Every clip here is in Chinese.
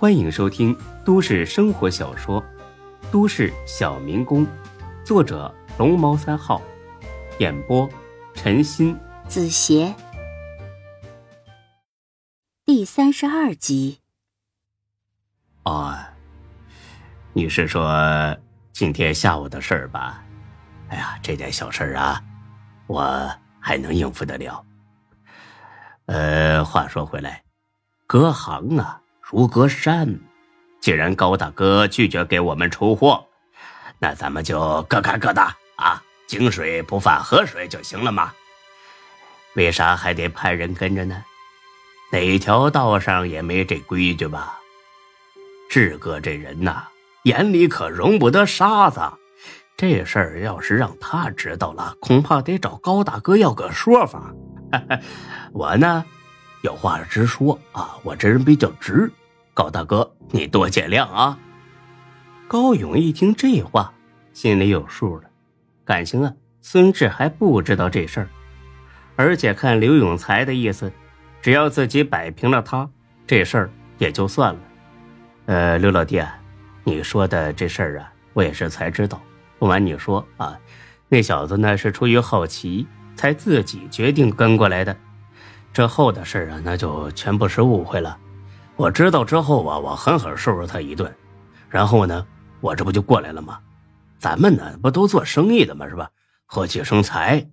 欢迎收听都市生活小说《都市小民工》，作者龙猫三号，演播陈鑫、子邪，第三十二集。哦，你是说今天下午的事儿吧？哎呀，这点小事啊，我还能应付得了。呃，话说回来，隔行啊。如隔山，既然高大哥拒绝给我们出货，那咱们就各干各的啊，井水不犯河水就行了嘛。为啥还得派人跟着呢？哪条道上也没这规矩吧？志哥这人呐，眼里可容不得沙子。这事儿要是让他知道了，恐怕得找高大哥要个说法。我呢，有话直说啊，我这人比较直。高大哥，你多见谅啊！高勇一听这话，心里有数了。感情啊，孙志还不知道这事儿，而且看刘永才的意思，只要自己摆平了他，这事儿也就算了。呃，刘老弟啊，你说的这事儿啊，我也是才知道。不瞒你说啊，那小子呢是出于好奇，才自己决定跟过来的。这后的事啊，那就全部是误会了。我知道之后啊，我狠狠收拾他一顿，然后呢，我这不就过来了吗？咱们呢不都做生意的吗？是吧？和气生财。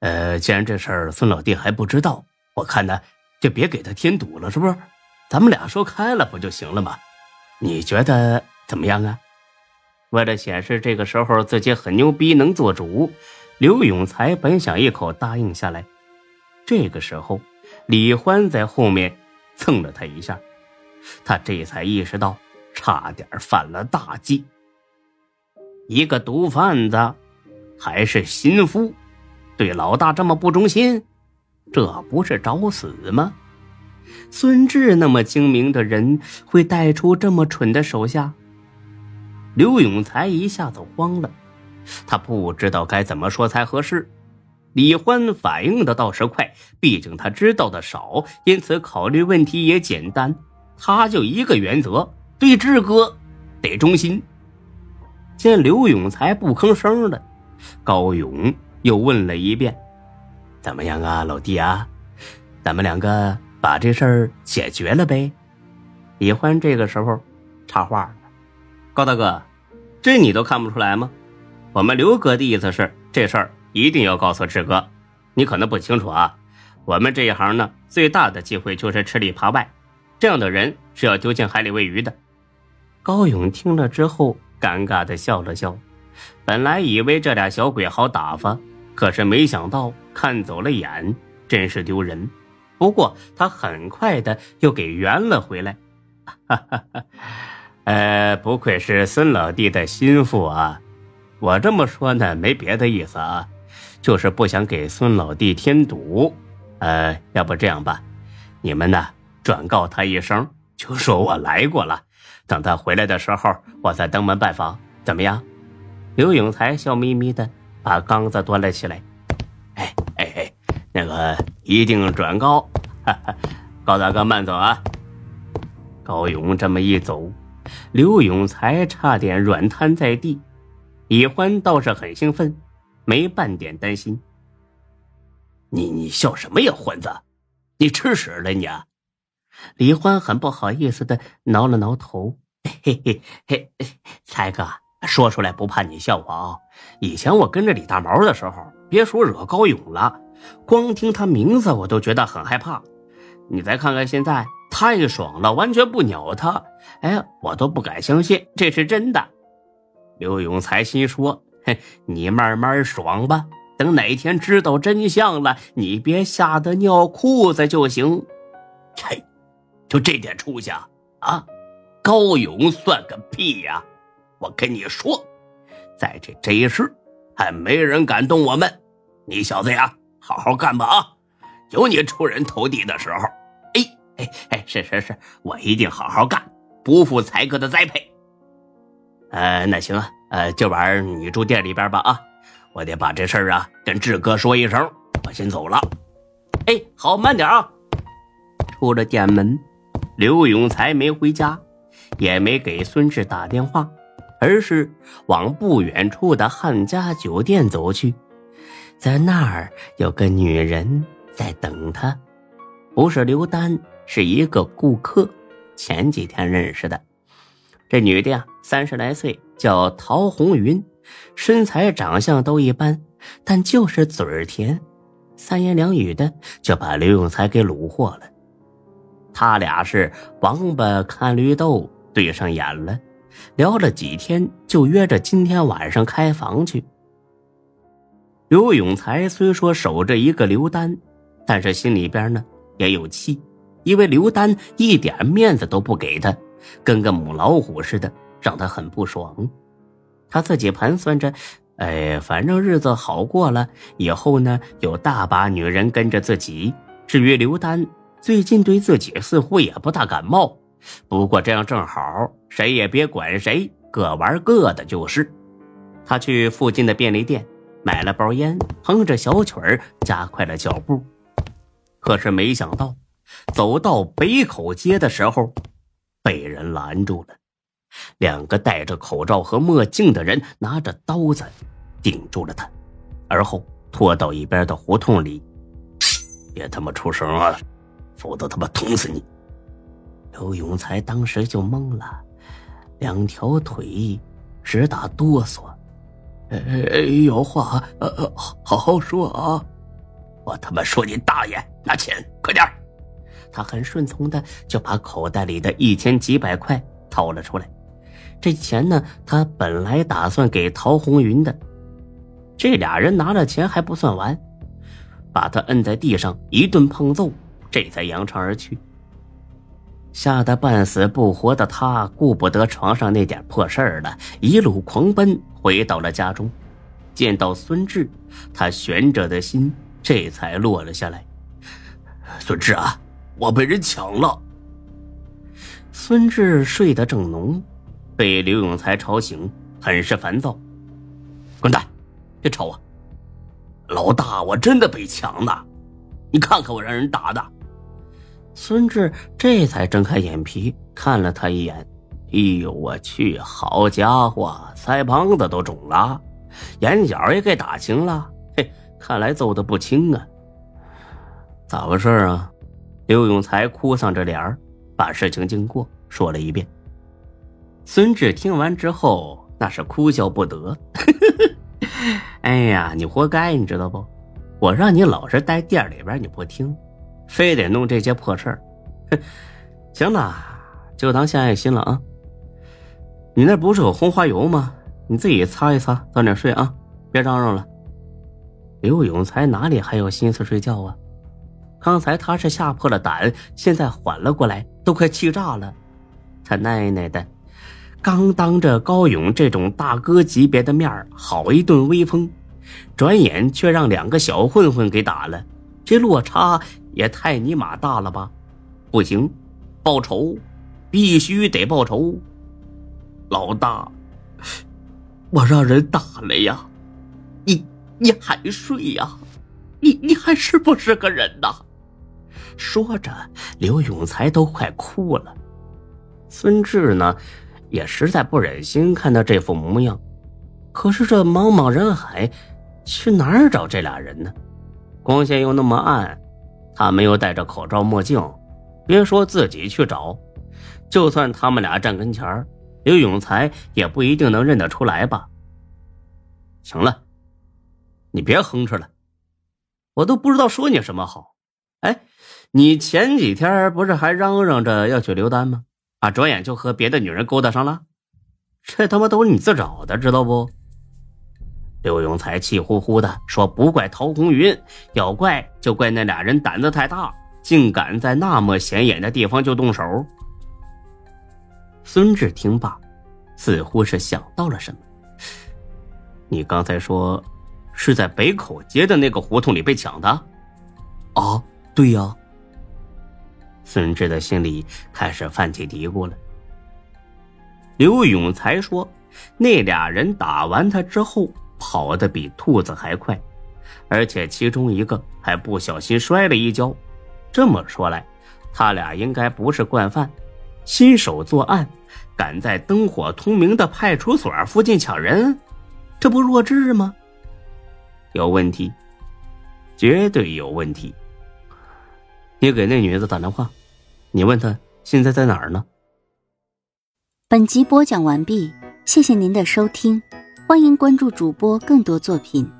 呃，既然这事儿孙老弟还不知道，我看呢就别给他添堵了，是不是？咱们俩说开了不就行了吗？你觉得怎么样啊？为了显示这个时候自己很牛逼，能做主，刘永才本想一口答应下来。这个时候，李欢在后面。蹭了他一下，他这才意识到差点犯了大忌。一个毒贩子，还是心腹，对老大这么不忠心，这不是找死吗？孙志那么精明的人，会带出这么蠢的手下？刘永才一下子慌了，他不知道该怎么说才合适。李欢反应的倒是快，毕竟他知道的少，因此考虑问题也简单。他就一个原则：对志哥得忠心。见刘永才不吭声了，高勇又问了一遍：“怎么样啊，老弟啊？咱们两个把这事儿解决了呗？”李欢这个时候插话了：“高大哥，这你都看不出来吗？我们刘哥的意思是这事儿。”一定要告诉志哥，你可能不清楚啊。我们这一行呢，最大的忌讳就是吃里扒外，这样的人是要丢进海里喂鱼的。高勇听了之后，尴尬的笑了笑。本来以为这俩小鬼好打发，可是没想到看走了眼，真是丢人。不过他很快的又给圆了回来。哈哈哈，呃，不愧是孙老弟的心腹啊。我这么说呢，没别的意思啊。就是不想给孙老弟添堵，呃，要不这样吧，你们呢转告他一声，就说我来过了，等他回来的时候，我再登门拜访，怎么样？刘永才笑眯眯的把缸子端了起来，哎哎哎，那个一定转告，哈哈，高大哥慢走啊。高勇这么一走，刘永才差点软瘫在地，李欢倒是很兴奋。没半点担心。你你笑什么呀，欢子？你吃屎了你？李欢很不好意思的挠了挠头，嘿嘿嘿，才哥说出来不怕你笑话啊。以前我跟着李大毛的时候，别说惹高勇了，光听他名字我都觉得很害怕。你再看看现在，太爽了，完全不鸟他。哎，我都不敢相信这是真的。刘永才心说。你慢慢爽吧，等哪天知道真相了，你别吓得尿裤子就行。切，就这点出息啊！啊高勇算个屁呀！我跟你说，在这这一世，还没人敢动我们。你小子呀，好好干吧啊！有你出人头地的时候。哎哎哎，是是是，我一定好好干，不负才哥的栽培。呃，那行啊。呃，今晚你住店里边吧啊！我得把这事儿啊跟志哥说一声，我先走了。哎，好，慢点啊！出了店门，刘永才没回家，也没给孙志打电话，而是往不远处的汉家酒店走去，在那儿有个女人在等他，不是刘丹，是一个顾客，前几天认识的。这女的呀，三十来岁，叫陶红云，身材长相都一般，但就是嘴儿甜，三言两语的就把刘永才给虏获了。他俩是王八看绿豆，对上眼了，聊了几天，就约着今天晚上开房去。刘永才虽说守着一个刘丹，但是心里边呢也有气，因为刘丹一点面子都不给他。跟个母老虎似的，让他很不爽。他自己盘算着，哎，反正日子好过了，以后呢有大把女人跟着自己。至于刘丹，最近对自己似乎也不大感冒。不过这样正好，谁也别管谁，各玩各的就是。他去附近的便利店买了包烟，哼着小曲儿，加快了脚步。可是没想到，走到北口街的时候。被人拦住了，两个戴着口罩和墨镜的人拿着刀子顶住了他，而后拖到一边的胡同里。别他妈出声啊，否则他妈捅死你！刘永才当时就懵了，两条腿直打哆嗦。哎，有话呃好好说啊！我他妈说你大爷！拿钱，快点！他很顺从的就把口袋里的一千几百块掏了出来，这钱呢，他本来打算给陶红云的。这俩人拿了钱还不算完，把他摁在地上一顿胖揍，这才扬长而去。吓得半死不活的他，顾不得床上那点破事儿了，一路狂奔回到了家中。见到孙志，他悬着的心这才落了下来。孙志啊！我被人抢了。孙志睡得正浓，被刘永才吵醒，很是烦躁。滚蛋，别吵我！老大，我真的被抢了，你看看我让人打的。孙志这才睁开眼皮看了他一眼。哎呦我去，好家伙，腮帮子都肿了，眼角也给打青了。嘿，看来揍的不轻啊。咋回事啊？刘永才哭丧着脸，把事情经过说了一遍。孙志听完之后，那是哭笑不得。哎呀，你活该，你知道不？我让你老实待店里边，你不听，非得弄这些破事儿。行了，就当献爱心了啊。你那不是有红花油吗？你自己擦一擦，早点睡啊，别嚷嚷了。刘永才哪里还有心思睡觉啊？刚才他是吓破了胆，现在缓了过来，都快气炸了。他奶奶的，刚当着高勇这种大哥级别的面好一顿威风，转眼却让两个小混混给打了，这落差也太尼玛大了吧！不行，报仇，必须得报仇。老大，我让人打了呀，你你还睡呀？你你还是不是个人呐？说着，刘永才都快哭了。孙志呢，也实在不忍心看到这副模样。可是这茫茫人海，去哪儿找这俩人呢？光线又那么暗，他们又戴着口罩墨镜，别说自己去找，就算他们俩站跟前刘永才也不一定能认得出来吧。行了，你别哼哧了，我都不知道说你什么好。哎。你前几天不是还嚷嚷着要娶刘丹吗？啊，转眼就和别的女人勾搭上了，这他妈都是你自找的，知道不？刘永才气呼呼的说：“不怪陶红云，要怪就怪那俩人胆子太大，竟敢在那么显眼的地方就动手。”孙志听罢，似乎是想到了什么：“你刚才说是在北口街的那个胡同里被抢的？”“啊，对呀。”孙志的心里开始泛起嘀咕了。刘永才说：“那俩人打完他之后，跑得比兔子还快，而且其中一个还不小心摔了一跤。这么说来，他俩应该不是惯犯，新手作案，敢在灯火通明的派出所附近抢人，这不弱智吗？有问题，绝对有问题。你给那女的打电话，你问他现在在哪儿呢？本集播讲完毕，谢谢您的收听，欢迎关注主播更多作品。